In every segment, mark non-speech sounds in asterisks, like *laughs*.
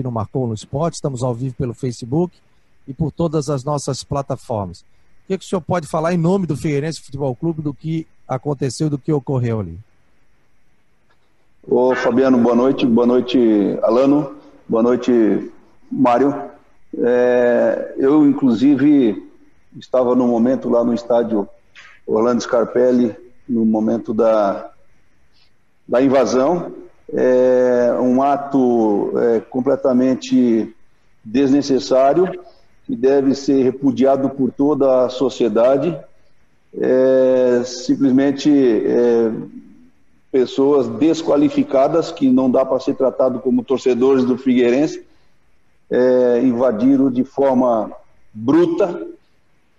aqui no Marcou no Esporte, estamos ao vivo pelo Facebook e por todas as nossas plataformas. O que, que o senhor pode falar em nome do Figueirense Futebol Clube do que aconteceu, do que ocorreu ali? Ô Fabiano, boa noite. Boa noite, Alano. Boa noite, Mário. É, eu, inclusive, estava no momento lá no estádio Orlando Scarpelli, no momento da, da invasão. É um ato é, completamente desnecessário, que deve ser repudiado por toda a sociedade. É, simplesmente é, pessoas desqualificadas, que não dá para ser tratado como torcedores do Figueirense, é, invadiram de forma bruta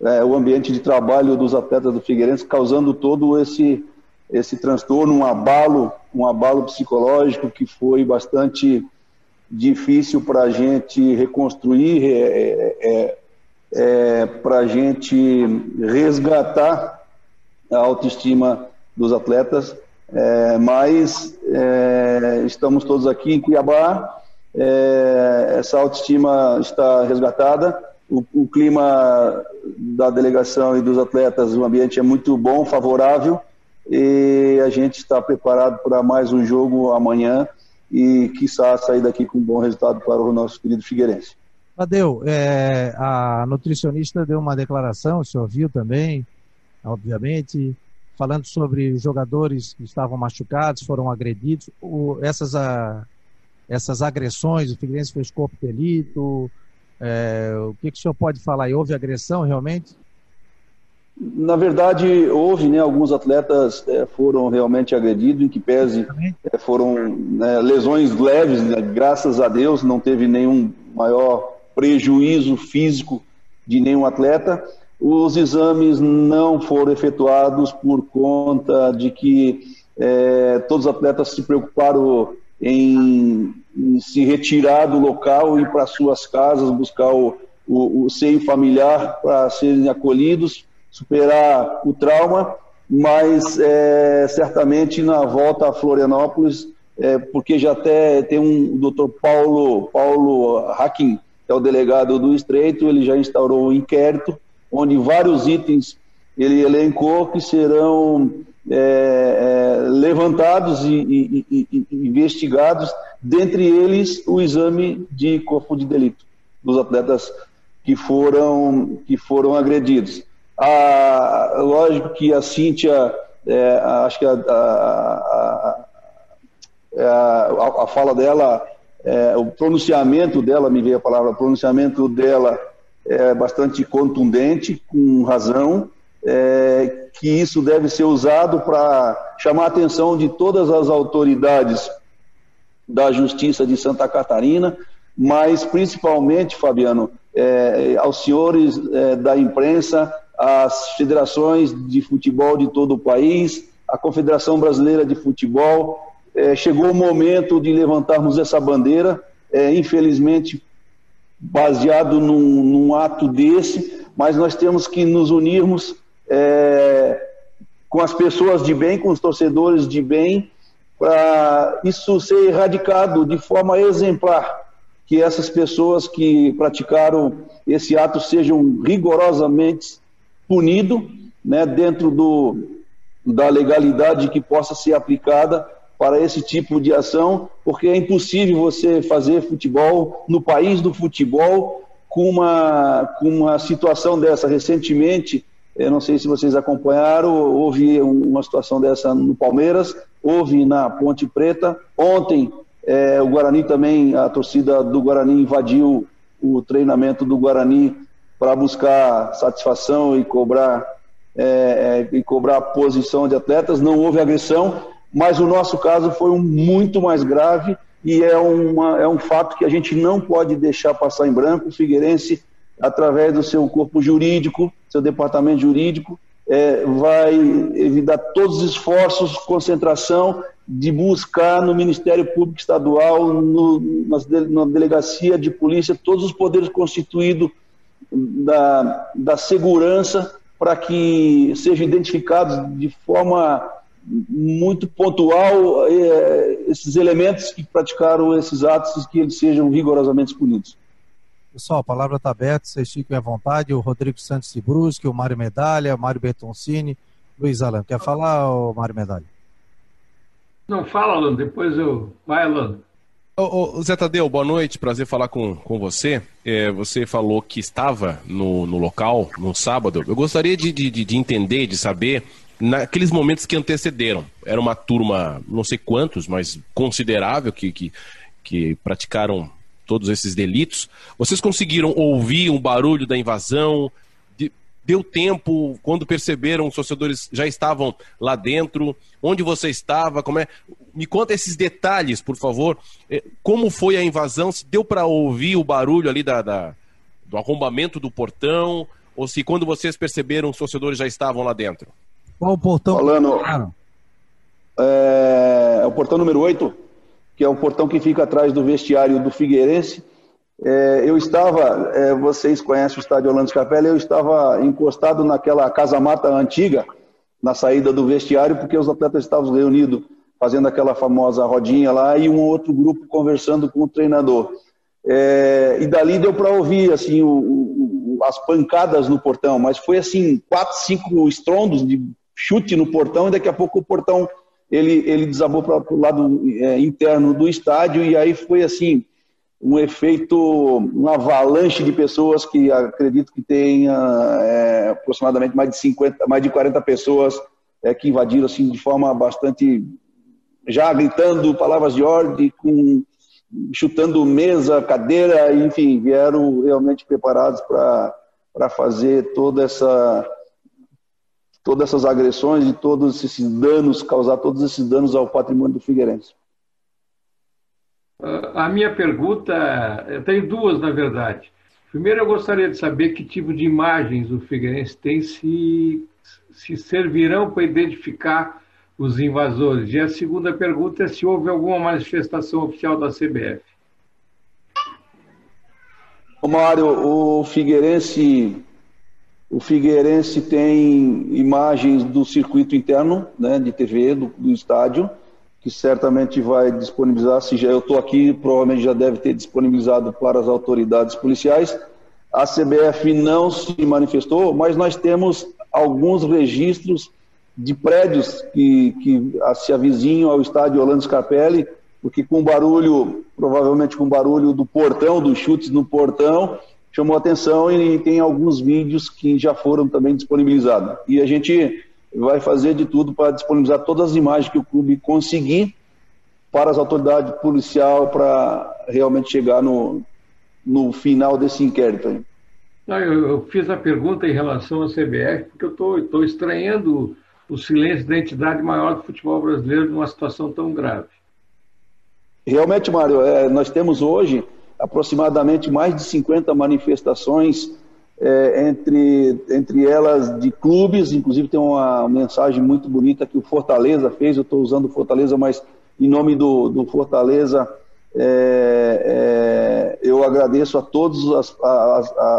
é, o ambiente de trabalho dos atletas do Figueirense, causando todo esse esse transtorno, um abalo, um abalo psicológico que foi bastante difícil para a gente reconstruir, é, é, é, é para a gente resgatar a autoestima dos atletas. É, mas é, estamos todos aqui em Cuiabá, essa autoestima está resgatada. O, o clima da delegação e dos atletas, o ambiente é muito bom, favorável e a gente está preparado para mais um jogo amanhã e, quiçá, sair daqui com um bom resultado para o nosso querido Figueirense. Tadeu, é, a nutricionista deu uma declaração, o senhor viu também, obviamente, falando sobre jogadores que estavam machucados, foram agredidos, o, essas, a, essas agressões, o Figueirense fez corpo de delito, é, o que, que o senhor pode falar aí? Houve agressão realmente? Na verdade, houve, né, alguns atletas é, foram realmente agredidos, em que pese é, foram né, lesões leves, né, graças a Deus, não teve nenhum maior prejuízo físico de nenhum atleta. Os exames não foram efetuados por conta de que é, todos os atletas se preocuparam em, em se retirar do local e ir para suas casas buscar o, o, o seio familiar para serem acolhidos superar o trauma, mas é, certamente na volta a Florianópolis, é, porque já até tem um doutor Paulo, Paulo Hacking, que é o delegado do Estreito, ele já instaurou um inquérito, onde vários itens ele elencou que serão é, é, levantados e, e, e, e, investigados, dentre eles o exame de corpo de delito dos atletas que foram, que foram agredidos. A, lógico que a Cíntia, é, acho que a, a, a, a fala dela, é, o pronunciamento dela, me veio a palavra, o pronunciamento dela é bastante contundente, com razão, é, que isso deve ser usado para chamar a atenção de todas as autoridades da Justiça de Santa Catarina, mas principalmente, Fabiano, é, aos senhores é, da imprensa, as federações de futebol de todo o país, a Confederação Brasileira de Futebol. É, chegou o momento de levantarmos essa bandeira, é, infelizmente baseado num, num, ato desse, mas nós temos que nos unirmos é, com as pessoas de bem, com os torcedores de bem, para isso ser erradicado de forma exemplar, que essas pessoas que praticaram esse ato sejam rigorosamente punido né, dentro do, da legalidade que possa ser aplicada para esse tipo de ação, porque é impossível você fazer futebol no país do futebol com uma, com uma situação dessa. Recentemente, eu não sei se vocês acompanharam, houve uma situação dessa no Palmeiras, houve na Ponte Preta. Ontem, é, o Guarani também, a torcida do Guarani invadiu o treinamento do Guarani para buscar satisfação e cobrar é, é, e cobrar posição de atletas. Não houve agressão, mas o nosso caso foi um muito mais grave e é, uma, é um fato que a gente não pode deixar passar em branco. O Figueirense, através do seu corpo jurídico, seu departamento jurídico, é, vai evitar todos os esforços, concentração de buscar no Ministério Público Estadual, no, na delegacia de polícia, todos os poderes constituídos da, da segurança para que sejam identificados de forma muito pontual é, esses elementos que praticaram esses atos que eles sejam rigorosamente punidos. Pessoal, a palavra está aberta, vocês fiquem à vontade. O Rodrigo Santos de Brusque, o Mário Medalha, o Mário Bertoncini, Luiz Alan. Quer falar, o Mário Medalha? Não, fala, Alan, depois eu. Vai, Alan. Ô, ô, Zé Tadeu, boa noite, prazer falar com, com você. É, você falou que estava no, no local no sábado. Eu gostaria de, de, de entender, de saber, naqueles momentos que antecederam. Era uma turma, não sei quantos, mas considerável, que, que, que praticaram todos esses delitos. Vocês conseguiram ouvir um barulho da invasão? Deu tempo, quando perceberam, os torcedores já estavam lá dentro? Onde você estava? Como é? Me conta esses detalhes, por favor. É, como foi a invasão? Se deu para ouvir o barulho ali da, da, do arrombamento do portão? Ou se quando vocês perceberam, os torcedores já estavam lá dentro? Qual o portão? Falando, é, é o portão número 8, que é o portão que fica atrás do vestiário do Figueirense. É, eu estava, é, vocês conhecem o estádio Orlando Capela, eu estava encostado naquela casa-mata antiga, na saída do vestiário, porque os atletas estavam reunidos fazendo aquela famosa rodinha lá e um outro grupo conversando com o treinador. É, e dali deu para ouvir assim o, o, as pancadas no portão, mas foi assim quatro, cinco estrondos de chute no portão e daqui a pouco o portão ele, ele desabou para o lado é, interno do estádio e aí foi assim um efeito, uma avalanche de pessoas que acredito que tenha é, aproximadamente mais de 50, mais de 40 pessoas é, que invadiram assim de forma bastante já gritando palavras de ordem, com chutando mesa, cadeira, enfim, vieram realmente preparados para fazer toda essa todas essas agressões e todos esses danos, causar todos esses danos ao patrimônio do Figueirense. A minha pergunta, eu tenho duas, na verdade. Primeiro, eu gostaria de saber que tipo de imagens o Figueirense tem, se, se servirão para identificar os invasores. E a segunda pergunta é se houve alguma manifestação oficial da CBF. Ô Mário, o Figueirense, o Figueirense tem imagens do circuito interno né, de TV do, do estádio que certamente vai disponibilizar, se já eu estou aqui, provavelmente já deve ter disponibilizado para as autoridades policiais. A CBF não se manifestou, mas nós temos alguns registros de prédios que, que se avizinham ao estádio Orlando Scarpelli, porque com barulho, provavelmente com barulho do portão, dos chutes no portão, chamou atenção e tem alguns vídeos que já foram também disponibilizados. E a gente vai fazer de tudo para disponibilizar todas as imagens que o clube conseguir para as autoridades policiais para realmente chegar no, no final desse inquérito. Não, eu, eu, fiz a pergunta em relação à CBF porque eu estou estranhando o silêncio da entidade maior do futebol brasileiro numa situação tão grave. Realmente, Mário, é, nós temos hoje aproximadamente mais de 50 manifestações é, entre, entre elas de clubes, inclusive tem uma mensagem muito bonita que o Fortaleza fez, eu estou usando o Fortaleza, mas em nome do, do Fortaleza, é, é, eu agradeço a todas as,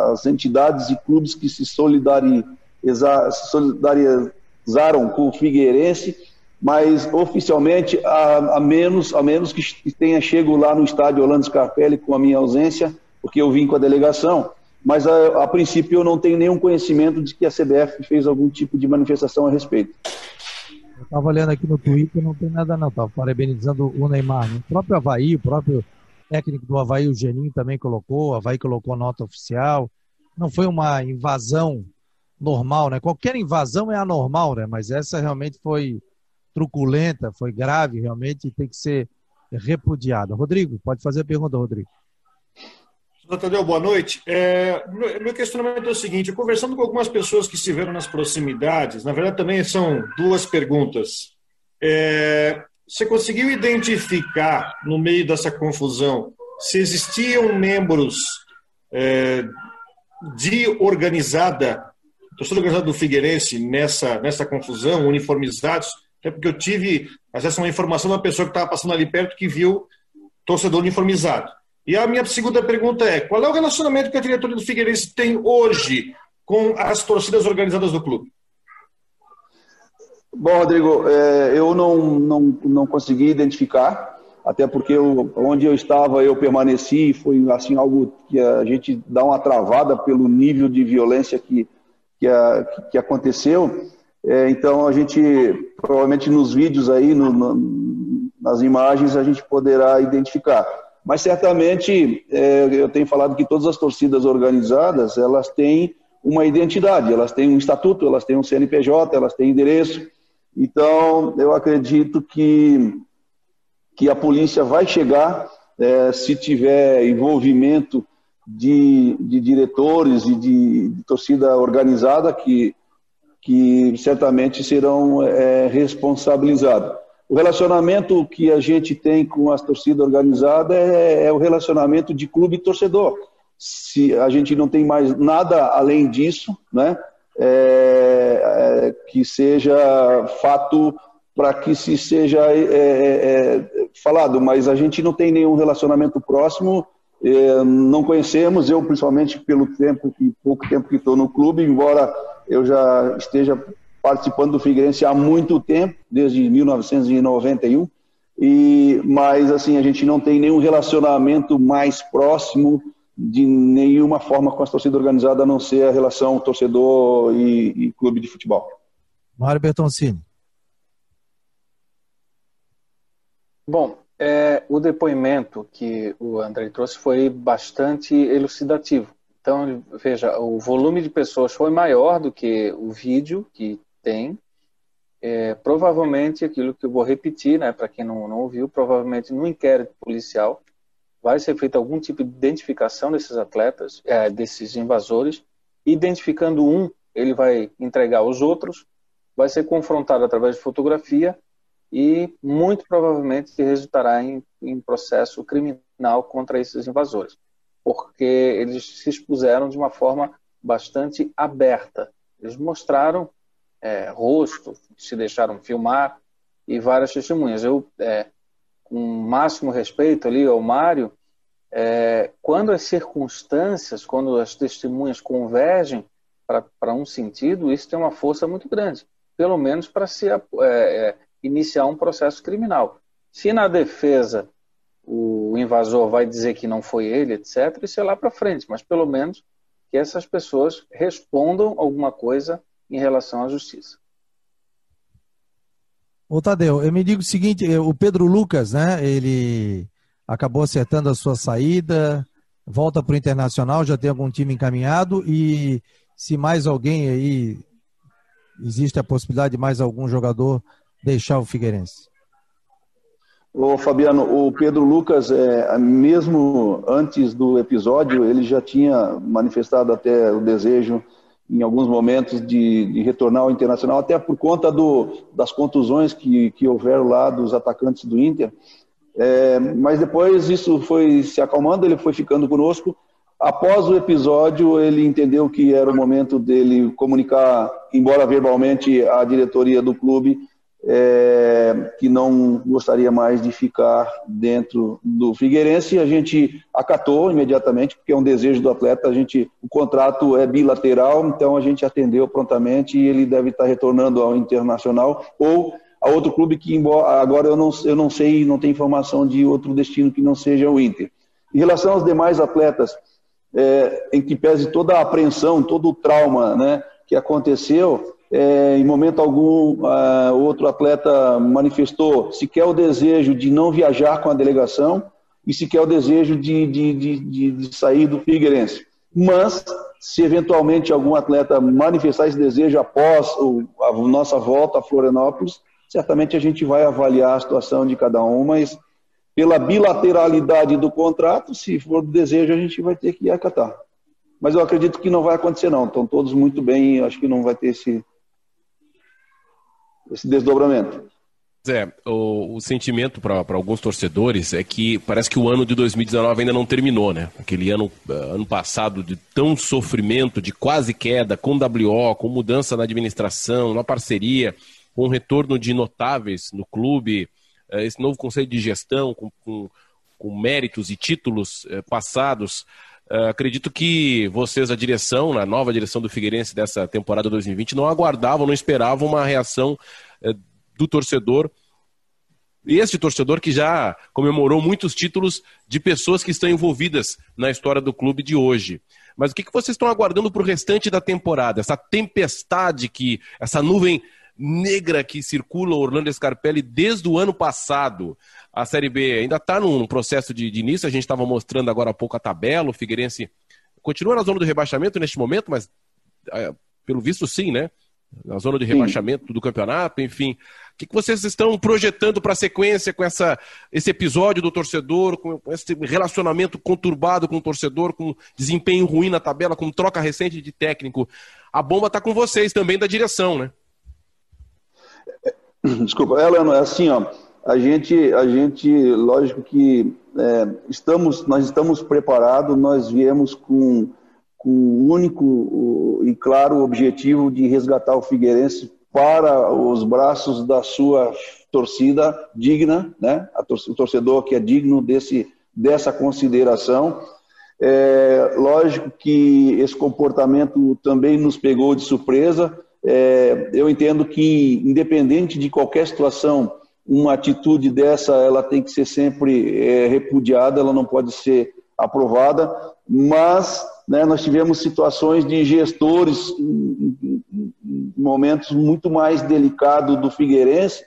as, entidades e clubes que se solidarizaram com o Figueirense, mas oficialmente, a, a, menos, a menos que tenha chego lá no estádio Orlando Scarpelli com a minha ausência, porque eu vim com a delegação, mas a, a, princípio eu não tenho nenhum conhecimento de que a CBF fez algum tipo de manifestação a respeito. Eu estava olhando aqui no Twitter, não tem nada não, estava parabenizando o Neymar. O próprio Havaí, o próprio técnico do Havaí, o Geninho, também colocou, o Havaí colocou nota oficial. Não foi uma invasão normal, né? Qualquer invasão é anormal, né? Mas essa realmente foi truculenta, foi grave, realmente, e tem que ser repudiada. Rodrigo, pode fazer a pergunta, Rodrigo. Tadeu, boa noite. É, meu questionamento é o seguinte: conversando com algumas pessoas que estiveram nas proximidades, na verdade também são duas perguntas. É, você conseguiu identificar, no meio dessa confusão, se existiam membros é, de organizada, torcida organizada do Figueirense nessa, nessa confusão, uniformizados? Até porque eu tive acesso a uma informação de uma pessoa que estava passando ali perto que viu torcedor uniformizado. E a minha segunda pergunta é: qual é o relacionamento que a diretoria do Figueirense tem hoje com as torcidas organizadas do clube? Bom, Rodrigo, é, eu não, não, não consegui identificar, até porque eu, onde eu estava eu permaneci, foi assim algo que a gente dá uma travada pelo nível de violência que, que, a, que aconteceu. É, então a gente, provavelmente nos vídeos aí, no, no, nas imagens, a gente poderá identificar. Mas certamente, é, eu tenho falado que todas as torcidas organizadas, elas têm uma identidade, elas têm um estatuto, elas têm um CNPJ, elas têm endereço. Então, eu acredito que, que a polícia vai chegar é, se tiver envolvimento de, de diretores e de, de, torcida organizada que, que certamente serão é, responsabilizados. O relacionamento que a gente tem com as torcidas organizadas é, é o relacionamento de clube e torcedor. Se a gente não tem mais nada além disso, né? É, é, que seja fato para que se seja é, é, é, falado, mas a gente não tem nenhum relacionamento próximo, é, não conhecemos, eu principalmente pelo tempo pouco tempo que estou no clube, embora eu já esteja participando do Figueirense há muito tempo, desde 1991, e mas assim a gente não tem nenhum relacionamento mais próximo de nenhuma forma com a torcida organizada, a não ser a relação torcedor e, e clube de futebol. Mário Bertoncini. Bom, é, o depoimento que o André trouxe foi bastante elucidativo. Então, veja, o volume de pessoas foi maior do que o vídeo que tem. É, provavelmente, aquilo que eu vou repetir, né, para quem não, não ouviu, provavelmente no inquérito policial vai ser feita algum tipo de identificação desses atletas, é, desses invasores. Identificando um, ele vai entregar os outros, vai ser confrontado através de fotografia e muito provavelmente resultará em, em processo criminal contra esses invasores, porque eles se expuseram de uma forma bastante aberta. Eles mostraram é, rosto, se deixaram filmar e várias testemunhas. Eu é, com máximo respeito ali ao Mário, é, quando as circunstâncias, quando as testemunhas convergem para um sentido, isso tem uma força muito grande, pelo menos para se é, é, iniciar um processo criminal. Se na defesa o invasor vai dizer que não foi ele, etc., isso é lá para frente, mas pelo menos que essas pessoas respondam alguma coisa em relação à justiça. Ô Tadeu, eu me digo o seguinte, eh, o Pedro Lucas, né, ele acabou acertando a sua saída, volta para o Internacional, já tem algum time encaminhado e se mais alguém aí, existe a possibilidade de mais algum jogador deixar o Figueirense? Ô Fabiano, o Pedro Lucas, é, mesmo antes do episódio, ele já tinha manifestado até o desejo em alguns momentos de, de, retornar ao Internacional, até por conta do, das contusões que, que houveram lá dos atacantes do Inter. É, mas depois isso foi se acalmando, ele foi ficando conosco. Após o episódio, ele entendeu que era o momento dele comunicar, embora verbalmente, à diretoria do clube, é, que não gostaria mais de ficar dentro do Figueirense. A gente acatou imediatamente, porque é um desejo do atleta. A gente, o contrato é bilateral, então a gente atendeu prontamente e ele deve estar retornando ao Internacional ou a outro clube que agora eu não, eu não sei, não tenho informação de outro destino que não seja o Inter. Em relação aos demais atletas, é, em que pese toda a apreensão, todo o trauma né, que aconteceu, é, em momento algum, uh, outro atleta manifestou sequer o desejo de não viajar com a delegação e sequer o desejo de, de, de, de sair do Figueirense. Mas, se eventualmente algum atleta manifestar esse desejo após o, a nossa volta a Florianópolis, certamente a gente vai avaliar a situação de cada um, mas pela bilateralidade do contrato, se for do desejo, a gente vai ter que acatar. Mas eu acredito que não vai acontecer, não. Estão todos muito bem, acho que não vai ter esse, esse desdobramento. É, o, o sentimento para alguns torcedores é que parece que o ano de 2019 ainda não terminou, né? Aquele ano, eh, ano passado de tão sofrimento, de quase queda, com WO, com mudança na administração, na parceria, com um retorno de notáveis no clube, eh, esse novo conselho de gestão, com, com, com méritos e títulos eh, passados. Uh, acredito que vocês, a direção, a nova direção do Figueirense dessa temporada 2020, não aguardavam, não esperavam uma reação uh, do torcedor Este torcedor que já comemorou muitos títulos de pessoas que estão envolvidas na história do clube de hoje. Mas o que, que vocês estão aguardando para o restante da temporada? Essa tempestade que, essa nuvem negra que circula Orlando Scarpelli desde o ano passado. A Série B ainda está num processo de, de, início, a gente estava mostrando agora há pouco a tabela, o Figueirense continua na zona do rebaixamento neste momento, mas é, pelo visto sim, né? Na zona de rebaixamento sim. do campeonato, enfim. O que, que vocês estão projetando para a sequência com essa, esse episódio do torcedor, com esse relacionamento conturbado com o torcedor, com desempenho ruim na tabela, com troca recente de técnico? A bomba está com vocês também da direção, né? Desculpa, ela é assim, ó. A gente, a gente, lógico que é, estamos, nós estamos preparados. Nós viemos com, com o único e claro objetivo de resgatar o Figueirense para os braços da sua torcida digna, né? O torcedor que é digno desse, dessa consideração. É, lógico que esse comportamento também nos pegou de surpresa. É, eu entendo que, independente de qualquer situação, uma atitude dessa ela tem que ser sempre é, repudiada, ela não pode ser aprovada, mas né, nós tivemos situações de gestores em, momentos muito mais delicados do Figueirense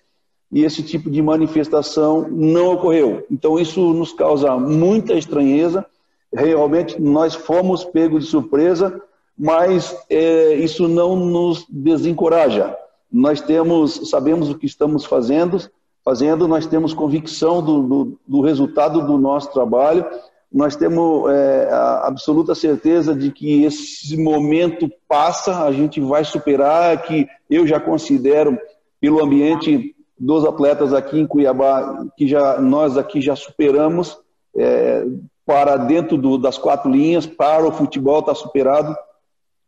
e esse tipo de manifestação não ocorreu. Então isso nos causa muita estranheza. Realmente nós fomos pegos de surpresa mas é, isso não nos desencoraja. Nós temos, sabemos o que estamos fazendo, fazendo, nós temos convicção do, do, do resultado do nosso trabalho, nós temos é, a absoluta certeza de que esse momento passa, a gente vai superar, que eu já considero, pelo ambiente dos atletas aqui em Cuiabá, que já nós aqui já superamos é, para dentro do, das quatro linhas, para o futebol está superado,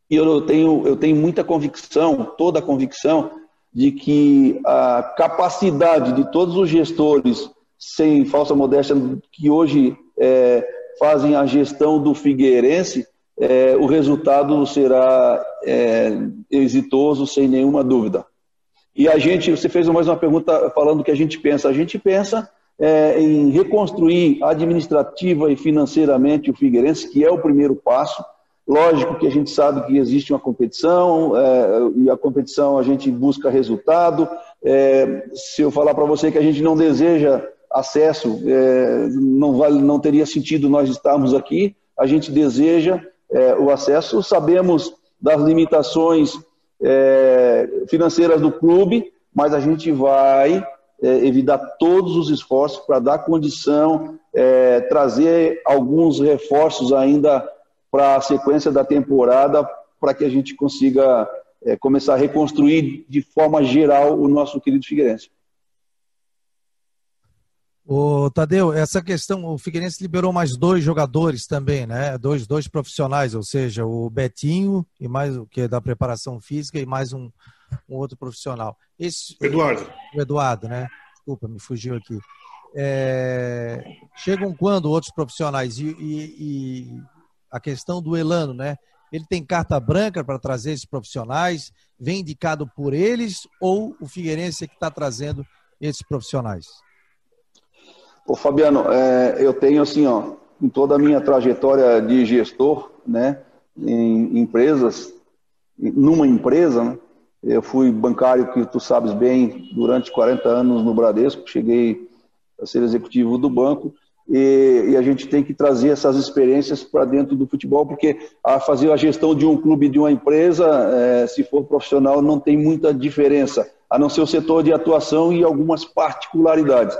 e eu tenho, eu tenho muita convicção, toda a convicção, de que a capacidade de todos os gestores, sem falsa modéstia, que hoje é, fazem a gestão do Figueirense, é, o resultado será é, exitoso, sem nenhuma dúvida. E a gente, você fez mais uma pergunta falando que a gente pensa. A gente pensa é, em reconstruir administrativa e financeiramente o Figueirense, que é o primeiro passo. Lógico que a gente sabe que existe uma competição, é, e a competição a gente busca resultado. É, se eu falar para você que a gente não deseja acesso, é, não, vale, não teria sentido nós estarmos aqui. A gente deseja é, o acesso, sabemos das limitações é, financeiras do clube, mas a gente vai é, evitar todos os esforços para dar condição, trazer alguns reforços ainda para a sequência da temporada, para que a gente consiga é, começar a reconstruir de forma geral o nosso querido Figueirense. O Tadeu, essa questão, o Figueirense liberou mais dois jogadores também, né? Dois, dois profissionais, ou seja, o Betinho e mais o que é da preparação física e mais um, um outro profissional. Esse, Eduardo. O Eduardo, né? Desculpa, me fugiu aqui. É, chegam quando outros profissionais e, e, e a questão do Elano, né? Ele tem carta branca para trazer esses profissionais? Vem indicado por eles ou o Figueirense é que está trazendo esses profissionais? Ô Fabiano, é, eu tenho assim, ó, em toda a minha trajetória de gestor, né, em empresas, numa empresa, né, eu fui bancário, que tu sabes bem, durante 40 anos no Bradesco, cheguei a ser executivo do banco, e, e, a gente tem que trazer essas experiências para dentro do futebol, porque a fazer a gestão de um clube, de uma empresa, é, se for profissional, não tem muita diferença, a não ser o setor de atuação e algumas particularidades.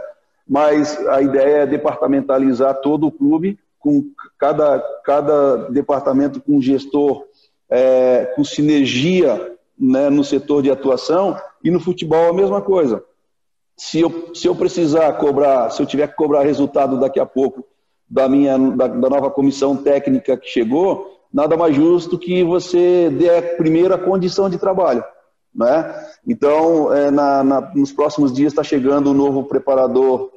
Mas a ideia é departamentalizar todo o clube, com cada, cada departamento com gestor, é, com sinergia né, no setor de atuação, e no futebol a mesma coisa se eu, se eu precisar cobrar, se eu tiver que cobrar resultado daqui a pouco da minha da, da, nova comissão técnica que chegou, nada mais justo que você dê a primeira condição de trabalho, né? Então, é, na, na, nos próximos dias está chegando o novo preparador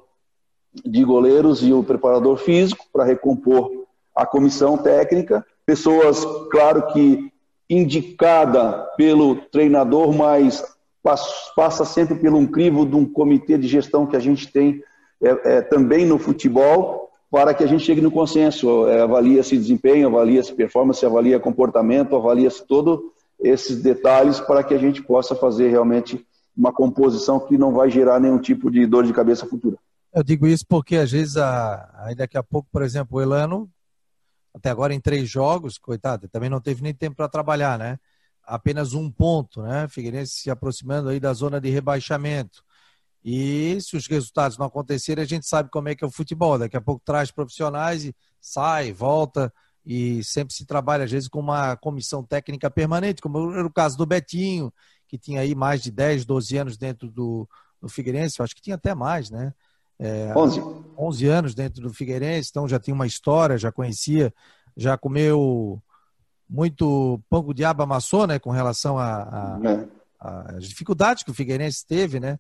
de goleiros e o preparador físico para recompor a comissão técnica, pessoas, claro que indicada pelo treinador, mas passa sempre pelo um crivo de um comitê de gestão que a gente tem é, é, também no futebol, para que a gente chegue no consenso. É, avalia-se desempenho, avalia-se performance, avalia comportamento, avalia-se todos esses detalhes para que a gente possa fazer realmente uma composição que não vai gerar nenhum tipo de dor de cabeça futura. Eu digo isso porque às vezes, a, aí daqui a pouco, por exemplo, o Elano, até agora em três jogos, coitado, também não teve nem tempo para trabalhar, né? Apenas um ponto, né? Figueirense se aproximando aí da zona de rebaixamento. E se os resultados não acontecerem, a gente sabe como é que é o futebol. Daqui a pouco traz profissionais e sai, volta e sempre se trabalha, às vezes, com uma comissão técnica permanente, como era o caso do Betinho, que tinha aí mais de 10, 12 anos dentro do, do Figueirense, eu acho que tinha até mais, né? É, 11. 11 anos dentro do Figueirense, então já tinha uma história, já conhecia, já comeu muito pão com diabo amassou, né, com relação às é. dificuldades que o Figueirense teve, né?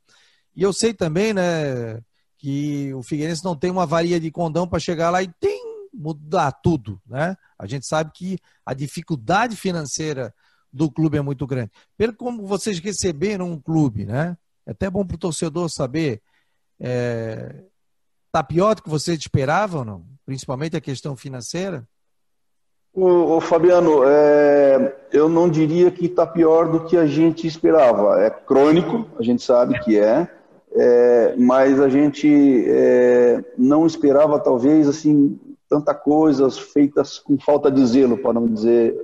E eu sei também, né, que o Figueirense não tem uma varia de condão para chegar lá e tem mudar tudo, né? A gente sabe que a dificuldade financeira do clube é muito grande. Pelo como vocês receberam um clube, né? É até bom para o torcedor saber é, tá pior do que vocês esperavam, não? Principalmente a questão financeira? O, o Fabiano, é, eu não diria que está pior do que a gente esperava. É crônico, a gente sabe que é, é mas a gente é, não esperava talvez assim tanta coisas feitas com falta de zelo, para não dizer,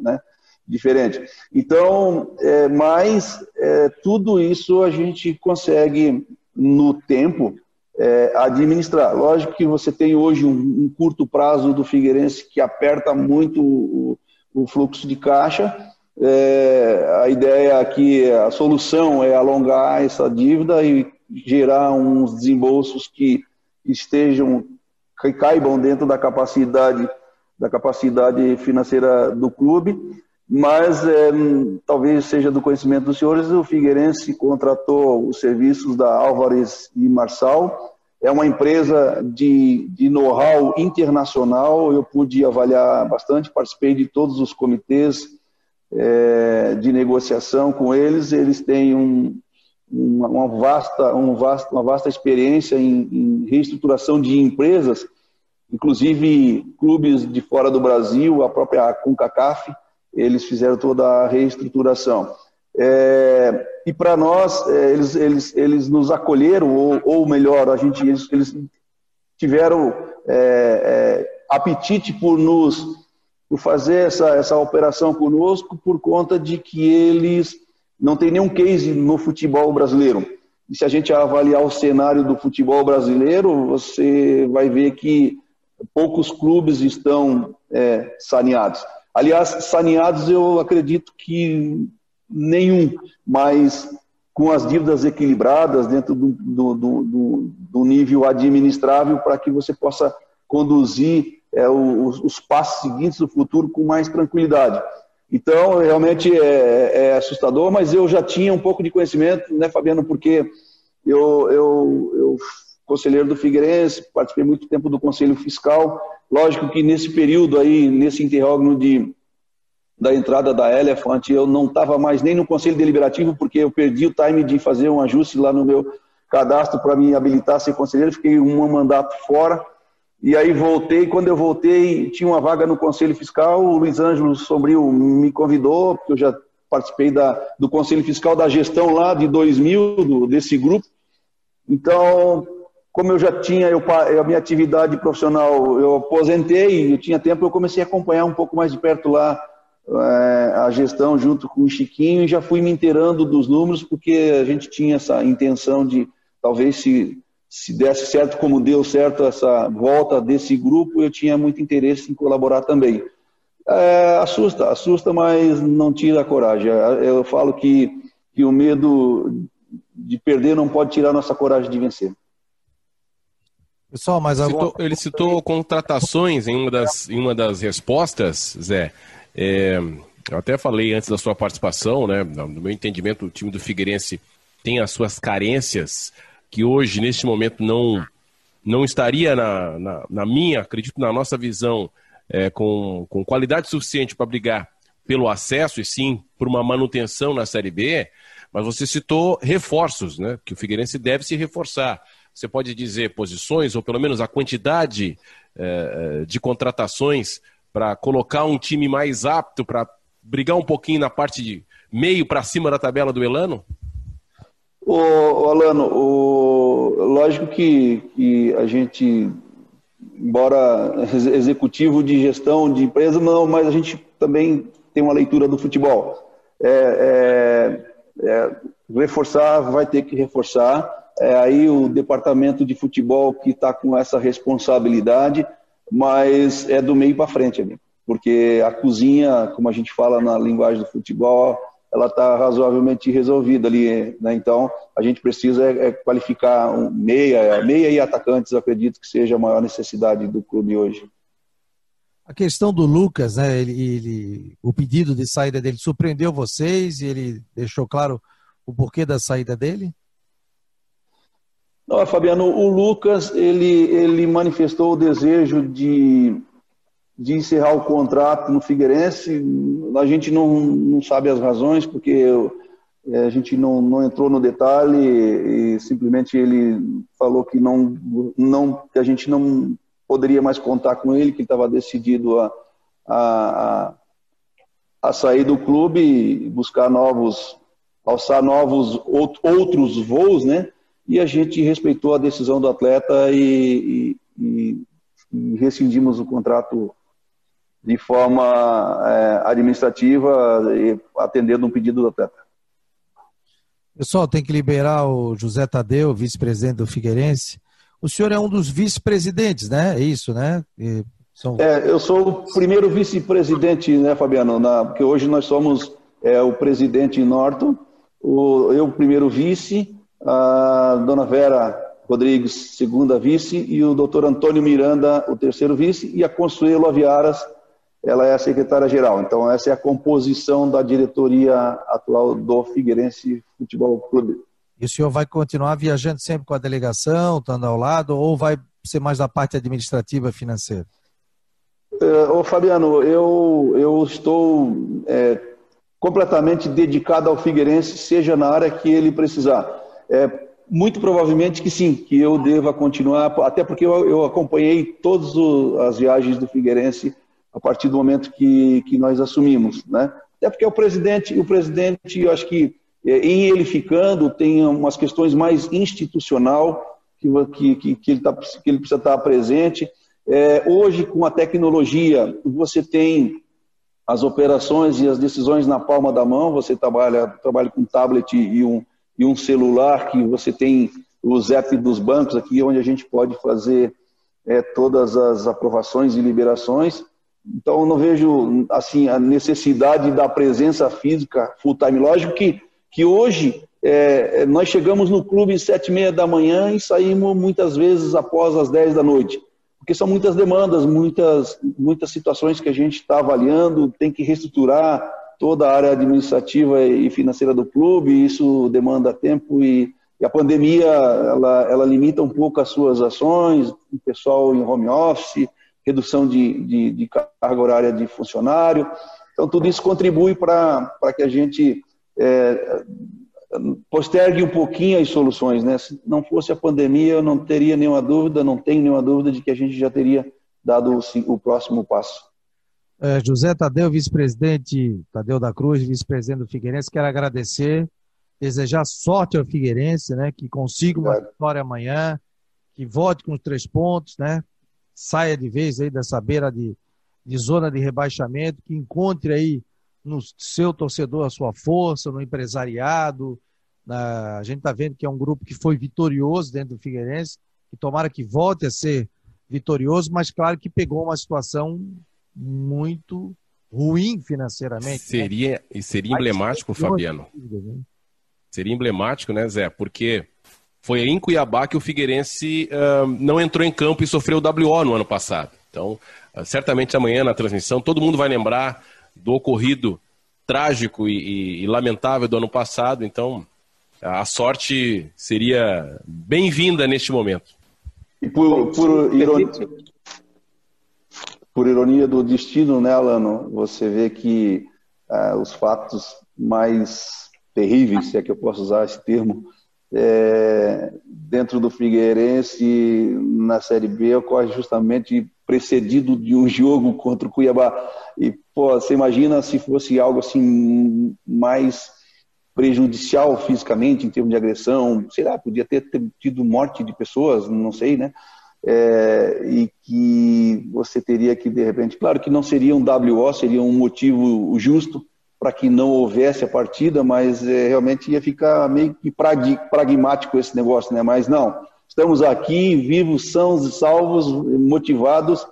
né? diferente. Então, é, mas é, tudo isso a gente consegue no tempo é, administrar. Lógico que você tem hoje um, um, curto prazo do Figueirense que aperta muito o, o fluxo de caixa. É, a ideia aqui, a solução é alongar essa dívida e gerar uns desembolsos que estejam que caibam dentro da capacidade da capacidade financeira do clube mas é, talvez seja do conhecimento dos senhores, o Figueirense contratou os serviços da Álvares e Marçal, é uma empresa de, de know-how internacional, eu pude avaliar bastante, participei de todos os comitês é, de negociação com eles, eles têm um, uma, uma, vasta, um vasta, uma vasta experiência em, em reestruturação de empresas, inclusive clubes de fora do Brasil, a própria CONCACAF, eles fizeram toda a reestruturação. É, e para nós, é, eles, eles, eles nos acolheram, ou, ou melhor, a gente, eles, eles tiveram é, é apetite por nos por fazer essa, essa operação conosco por conta de que eles não têm nenhum case no futebol brasileiro. E se a gente avaliar o cenário do futebol brasileiro, você vai ver que poucos clubes estão é, saneados. Aliás, saneados eu acredito que nenhum, mas com as dívidas equilibradas dentro do, do, do, do nível administrável para que você possa conduzir é, os, os, passos seguintes do futuro com mais tranquilidade. Então, realmente é, é, assustador, mas eu já tinha um pouco de conhecimento, né, Fabiano, porque eu, eu, eu conselheiro do Figueirense, participei muito tempo do Conselho Fiscal, Lógico que nesse período aí, nesse interrógano de, da entrada da Elephant, eu não estava mais nem no Conselho Deliberativo, porque eu perdi o time de fazer um ajuste lá no meu cadastro para me habilitar a ser conselheiro, fiquei um mandato fora. E aí voltei, quando eu voltei, tinha uma vaga no Conselho Fiscal, o Luiz Ângelo Sombrio me convidou, porque eu já participei da, do Conselho Fiscal da gestão lá de 2000, do, desse grupo. Então, como eu já tinha eu, a minha atividade profissional, eu aposentei, eu tinha tempo, eu comecei a acompanhar um pouco mais de perto lá é, a gestão junto com o Chiquinho e já fui me inteirando dos números, porque a gente tinha essa intenção de, talvez se, se desse certo como deu certo essa volta desse grupo, eu tinha muito interesse em colaborar também. É, assusta, assusta, mas não tira a coragem. Eu falo que, que o medo de perder não pode tirar nossa coragem de vencer. Pessoal, mas citou, ele citou contratações em uma das, em uma das respostas, Zé. É, eu até falei antes da sua participação, né? No meu entendimento, o time do Figueirense tem as suas carências que hoje, neste momento, não, não estaria na, na, na minha, acredito, na nossa visão, é, com, com qualidade suficiente para brigar pelo acesso e sim por uma manutenção na Série B. Mas você citou reforços, né? Que o Figueirense deve se reforçar. Você pode dizer posições, ou pelo menos a quantidade eh, de contratações para colocar um time mais apto para brigar um pouquinho na parte de meio para cima da tabela do Elano? O, Alano, lógico que, que a gente, embora executivo de gestão de empresa, não, mas a gente também tem uma leitura do futebol. É, é, é, reforçar, vai ter que reforçar. É aí o departamento de futebol que está com essa responsabilidade, mas é do meio para frente, amigo. Porque a cozinha, como a gente fala na linguagem do futebol, ela está razoavelmente resolvida ali. Né? Então, a gente precisa é, é qualificar um meia, meia e atacantes, acredito que seja a maior necessidade do clube hoje. A questão do Lucas, né? Ele, ele, o pedido de saída dele surpreendeu vocês e ele deixou claro o porquê da saída dele? Não, Fabiano, o Lucas ele, ele manifestou o desejo de de encerrar o contrato no Figueirense. A gente não, não sabe as razões, porque é, a gente não, não entrou no detalhe e simplesmente ele falou que, não, não, que a gente não poderia mais contar com ele, que estava decidido a, a, a sair do clube e buscar novos, alçar novos outros voos, né? E a gente respeitou a decisão do atleta e, e, e rescindimos o contrato de forma é, administrativa atendendo um pedido do atleta. Pessoal, tem que liberar o José Tadeu, vice-presidente do Figueirense. O senhor é um dos vice-presidentes, né? É isso, né? E são... É, eu sou o primeiro vice-presidente, né, Fabiano? Na, porque hoje nós somos é, o presidente Norton, o, eu primeiro vice, a dona Vera Rodrigues, segunda vice, e o doutor Antônio Miranda, o terceiro vice, e a Consuelo Aviaras, ela é a secretária-geral. Então, essa é a composição da diretoria atual do Figueirense Futebol Clube. E o senhor vai continuar viajando sempre com a delegação, estando ao lado, ou vai ser mais da parte administrativa financeira? É, ô Fabiano, eu, eu estou é, completamente dedicado ao Figueirense, seja na área que ele precisar. É, muito provavelmente que sim, que eu deva continuar, até porque eu, eu acompanhei todas as viagens do Figueirense a partir do momento que, que nós assumimos, né? Até porque o presidente, o presidente, eu acho que em ele ficando tem umas questões mais institucional que, que, que, ele, tá, que ele precisa estar presente. É, hoje, com a tecnologia, você tem as operações e as decisões na palma da mão, você trabalha, trabalha com tablet e um, e um celular, que você tem os apps dos bancos aqui, onde a gente pode fazer é, todas as aprovações e liberações. Então, não vejo assim a necessidade da presença física full time. Lógico que, que hoje é, nós chegamos no clube às sete e meia da manhã e saímos muitas vezes após as dez da noite, porque são muitas demandas, muitas, muitas situações que a gente está avaliando, tem que reestruturar toda a área administrativa e financeira do clube, isso demanda tempo e, e a pandemia ela, ela limita um pouco as suas ações, o pessoal em home office, redução de, de, de carga horária de funcionário. Então, tudo isso contribui para que a gente é, postergue um pouquinho as soluções. Né? Se não fosse a pandemia, eu não teria nenhuma dúvida, não tenho nenhuma dúvida de que a gente já teria dado o, o próximo passo. É, José Tadeu, vice-presidente, Tadeu da Cruz, vice-presidente do Figueirense, quero agradecer, desejar sorte ao Figueirense, né, que consiga uma vitória amanhã, que volte com os três pontos, né, saia de vez aí dessa beira de, de zona de rebaixamento, que encontre aí no seu torcedor a sua força, no empresariado. Na, a gente está vendo que é um grupo que foi vitorioso dentro do Figueirense, que tomara que volte a ser vitorioso, mas claro que pegou uma situação muito ruim financeiramente. Né? Seria, né? E seria emblemático, Fabiano. Né? Seria emblemático, né, Zé? Porque foi em Cuiabá que o Figueirense uh, não entrou em campo e sofreu o WO no ano passado. Então, uh, certamente amanhã na transmissão todo mundo vai lembrar do ocorrido trágico e, e, e lamentável do ano passado. Então, a sorte seria bem-vinda neste momento. E por, por, ironia, por ironia do destino, né, Alano, você vê que uh, os fatos mais terríveis, se é que eu posso usar esse termo, é, dentro do Figueirense na Série B ocorre justamente precedido de um jogo contra o Cuiabá. E, pô, você imagina se fosse algo assim mais prejudicial fisicamente, em termos de agressão, sei lá, podia ter, tido morte de pessoas, não sei, né? É, e que você teria que, de repente, claro que não seria um WO, seria um motivo justo para que não houvesse a partida, mas é, realmente ia ficar meio que pragmático esse negócio, né? Mas não, estamos aqui, vivos, sãos e salvos, motivados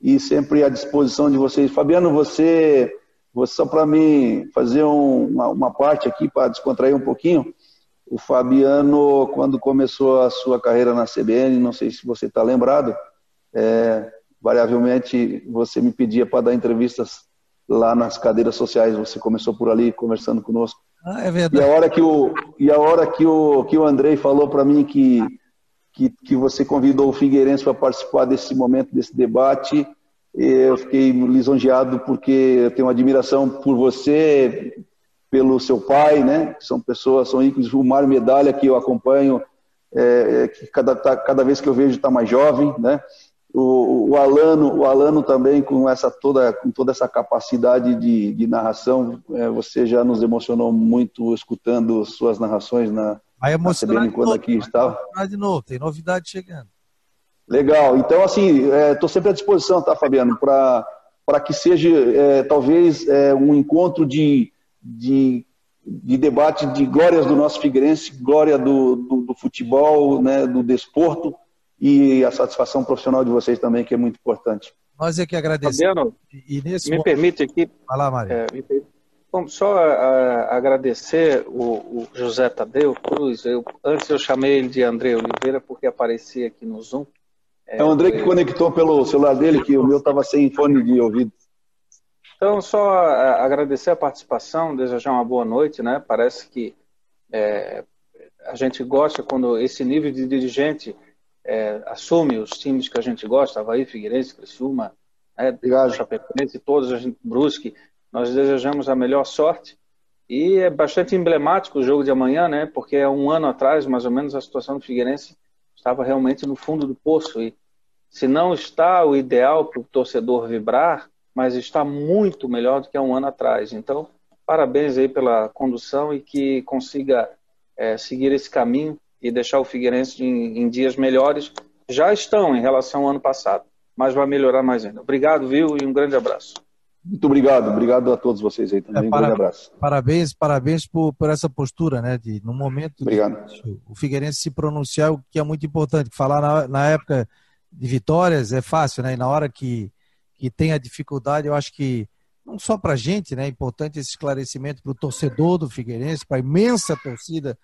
e sempre à disposição de vocês. Fabiano, você, você só para mim fazer um, uma, uma parte aqui para descontrair um pouquinho, o Fabiano, quando começou a sua carreira na CBN, não sei se você está lembrado, é, variavelmente você me pedia para dar entrevistas lá nas cadeiras sociais. Você começou por ali conversando conosco. Ah, é verdade. E a hora que o, e a hora que o, que o Andrei falou para mim que, que, que você convidou o Figueirense para participar desse momento, desse debate, eu fiquei lisonjeado porque eu tenho admiração por você, pelo seu pai, né? São pessoas, são ícones. O Mário Medalha, que eu acompanho, é, é que cada, tá, cada vez que eu vejo está mais jovem, né? O, o, Alano, o Alano também com essa toda, com toda essa capacidade de, de narração, é, você já nos emocionou muito escutando suas narrações na, vai na CBN quando aqui estava. De novo, tem novidade chegando. Legal. Então, assim, estou é, sempre à disposição, tá, Fabiano, para que seja é, talvez é, um encontro de, de, de, debate de glórias do nosso Figueirense, glória do, do, do, futebol, né, do desporto e a satisfação profissional de vocês também, que é muito importante. Nós é que agradecemos. Fabiano, e nesse me momento... permite aqui. Vai lá, Mário. É, Bom, só a, agradecer o, o, José Tadeu Cruz. Eu, antes eu chamei ele de André Oliveira porque aparecia aqui no Zoom. É, é o André que conectou pelo celular dele, que o meu estava sem fone de ouvido. Então, só agradecer a participação, desejar uma boa noite, né? Parece que é, a gente gosta quando esse nível de dirigente é, assume os times que a gente gosta, Havaí, Figueirense, Criciúma, né, Chapecoense, todos, a gente, Brusque, nós desejamos a melhor sorte e é bastante emblemático o jogo de amanhã, né? Porque é um ano atrás, mais ou menos, a situação do Figueirense estava realmente no fundo do poço e se não está o ideal para o torcedor vibrar, mas está muito melhor do que há um ano atrás. Então, parabéns aí pela condução e que consiga é, seguir esse caminho e deixar o Figueirense em, em, dias melhores. Já estão em relação ao ano passado, mas vai melhorar mais ainda. Obrigado, viu, e um grande abraço. Muito obrigado, obrigado a todos vocês aí também. É, para, um grande abraço. Parabéns, parabéns por, por essa postura, né? De, no momento obrigado. De, o Figueirense se pronunciar, o que é muito importante. Falar na, na época de vitórias é fácil, né? E na hora que que tem a dificuldade, eu acho que não só para a gente, né? É importante esse esclarecimento para o torcedor do Figueirense, para a imensa torcida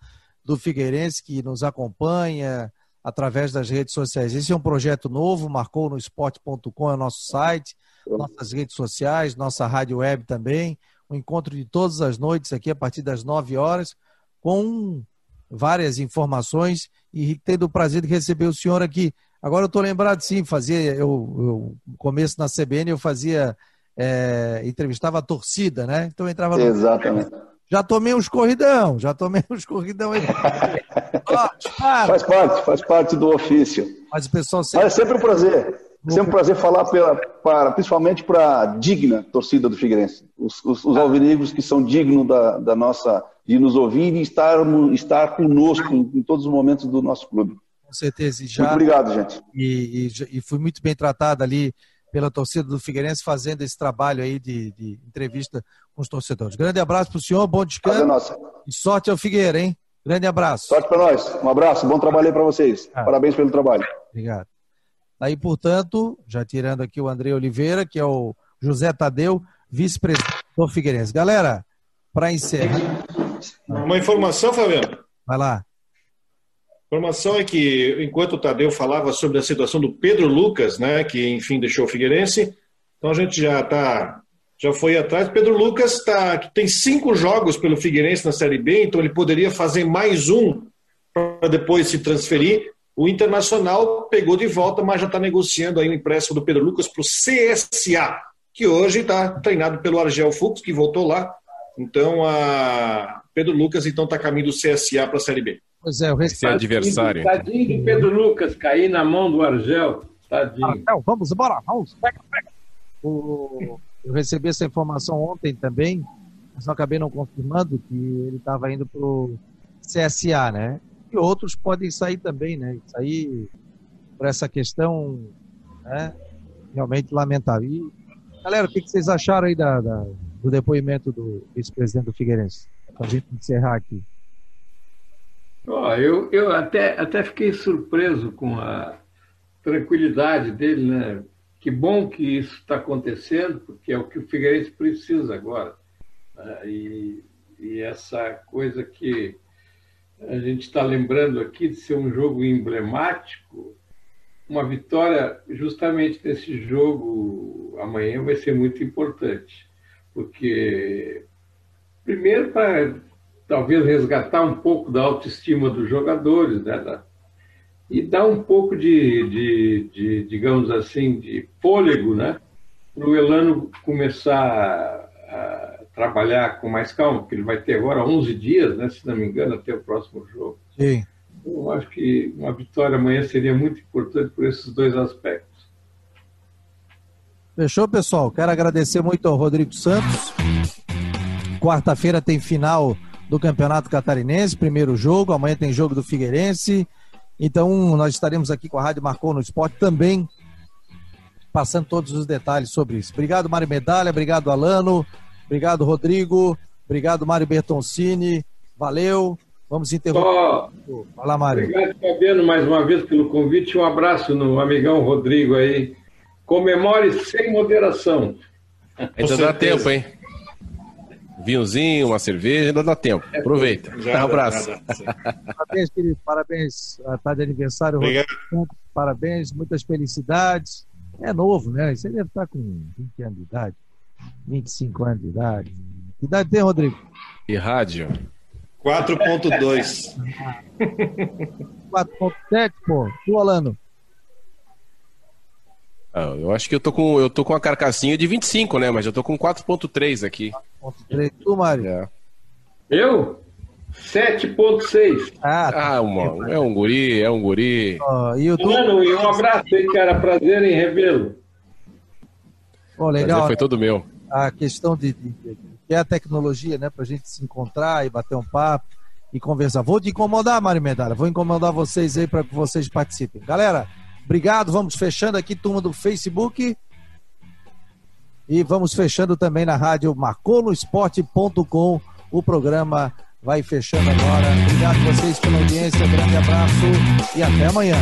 do Figueirense que nos acompanha através das redes sociais. Esse é um projeto novo, marcou no esporte.com, é o nosso site, nossas redes sociais, nossa rádio web também. Um encontro de todas as noites aqui a partir das 9 horas, com várias informações e tendo o prazer de receber o senhor aqui. Agora eu estou lembrado, sim, fazia, eu, eu, começo na CBN eu fazia, é, entrevistava a torcida, né? Então eu entrava no... Exatamente. Já tomei uns corridão, já tomei uns corridão aí. *laughs* faz parte, faz parte do ofício. Mas o pessoal sempre... Mas é sempre um prazer. Sempre um prazer falar pela, para, principalmente para a digna torcida do Figueirense. Os, os, os alvinegros que são dignos da, da, nossa, de nos ouvir e estar, estar conosco em, em todos os momentos do nosso clube com certeza. E já, muito obrigado, gente. E, e, e, fui muito bem tratado ali pela torcida do Figueirense fazendo esse trabalho aí de, de entrevista com os torcedores. Grande abraço para o senhor, bom descanso. Nossa. E sorte ao Figueira, hein? Grande abraço. Sorte para nós. Um abraço, bom trabalho aí para vocês. Ah. Parabéns pelo trabalho. Obrigado. Aí, portanto, já tirando aqui o André Oliveira, que é o José Tadeu, vice-presidente do Figueirense. Galera, para encerrar. Uma informação, Fabiano. Vai lá. A informação é que, enquanto o Tadeu falava sobre a situação do Pedro Lucas, né, que enfim deixou o Figueirense, então a gente já tá, já foi atrás. Pedro Lucas tá, tem cinco jogos pelo Figueirense na Série B, então ele poderia fazer mais um para depois se transferir. O Internacional pegou de volta, mas já está negociando aí o empréstimo do Pedro Lucas para o CSA, que hoje está treinado pelo Argel Fux, que voltou lá Então, a Pedro Lucas então está caminho do CSA para a Série B. Pois é, o é adversário. Tadinho de Pedro Lucas cair na mão do Argel. Tadinho. Argel, vamos embora, vamos, pega, pega. O... Eu recebi essa informação ontem também, mas não acabei não confirmando que ele estava indo para o CSA, né? E outros podem sair também, né? Sair por essa questão né? realmente lamentável. E, galera, o que, vocês acharam aí da, da do depoimento do vice-presidente do Figueirense? Para a gente encerrar aqui. Oh, eu eu até, até fiquei surpreso com a tranquilidade dele, né? Que bom que isso está acontecendo, porque é o que o Figueirense precisa agora. Né? E, e essa coisa que a gente está lembrando aqui de ser um jogo emblemático, uma vitória justamente nesse jogo amanhã vai ser muito importante, porque primeiro para talvez resgatar um pouco da autoestima dos jogadores, né? E dar um pouco de, de, de digamos assim, de fôlego, né? Para o Elano começar a, trabalhar com mais calma, porque ele vai ter agora 11 dias, né? Se não me engano, até o próximo jogo. Sim. Eu acho que uma vitória amanhã seria muito importante por esses dois aspectos. Fechou, pessoal? Quero agradecer muito ao Rodrigo Santos. Quarta-feira tem final do Campeonato Catarinense, primeiro jogo. Amanhã tem jogo do Figueirense. Então, nós estaremos aqui com a Rádio Marcou no Esporte também, passando todos os detalhes sobre isso. Obrigado, Mário Medalha. Obrigado, Alano. Obrigado, Rodrigo. Obrigado, Mário Bertoncini. Valeu. Vamos interromper. Oh, Fala, Mário. Obrigado, Fabiano, mais uma vez pelo convite. Um abraço no amigão Rodrigo aí. Comemore sem moderação. Ainda dá tempo, hein? Vinhozinho, uma cerveja, ainda dá tempo. É, Aproveita. Já, um abraço. *laughs* Parabéns, querido. Parabéns. Tá de aniversário. Obrigado. Parabéns, muitas felicidades. É novo, né? Você deve estar com 20 anos de idade. 25 anos de idade. Que idade tem, Rodrigo? E rádio? 4.2. 4.7, pô. Tu, Alano? Ah, eu acho que eu tô com eu tô com a carcassinha de 25, né? Mas eu tô com 4.3 aqui. 4.3. Tu, Mário? É. Eu? 7.6. Ah, tá. ah uma, é um guri, é um guri. Oh, e, tô... Mano, e um abraço aí, cara. Prazer em revê-lo. Oh, legal. Prazer foi todo meu. A questão de, de, de que é a tecnologia, né, para a gente se encontrar e bater um papo e conversar. Vou te incomodar, Mário Medalha, vou incomodar vocês aí para que vocês participem. Galera, obrigado. Vamos fechando aqui, turma do Facebook. E vamos fechando também na rádio marconosport.com. O programa vai fechando agora. Obrigado a vocês pela audiência. grande abraço e até amanhã.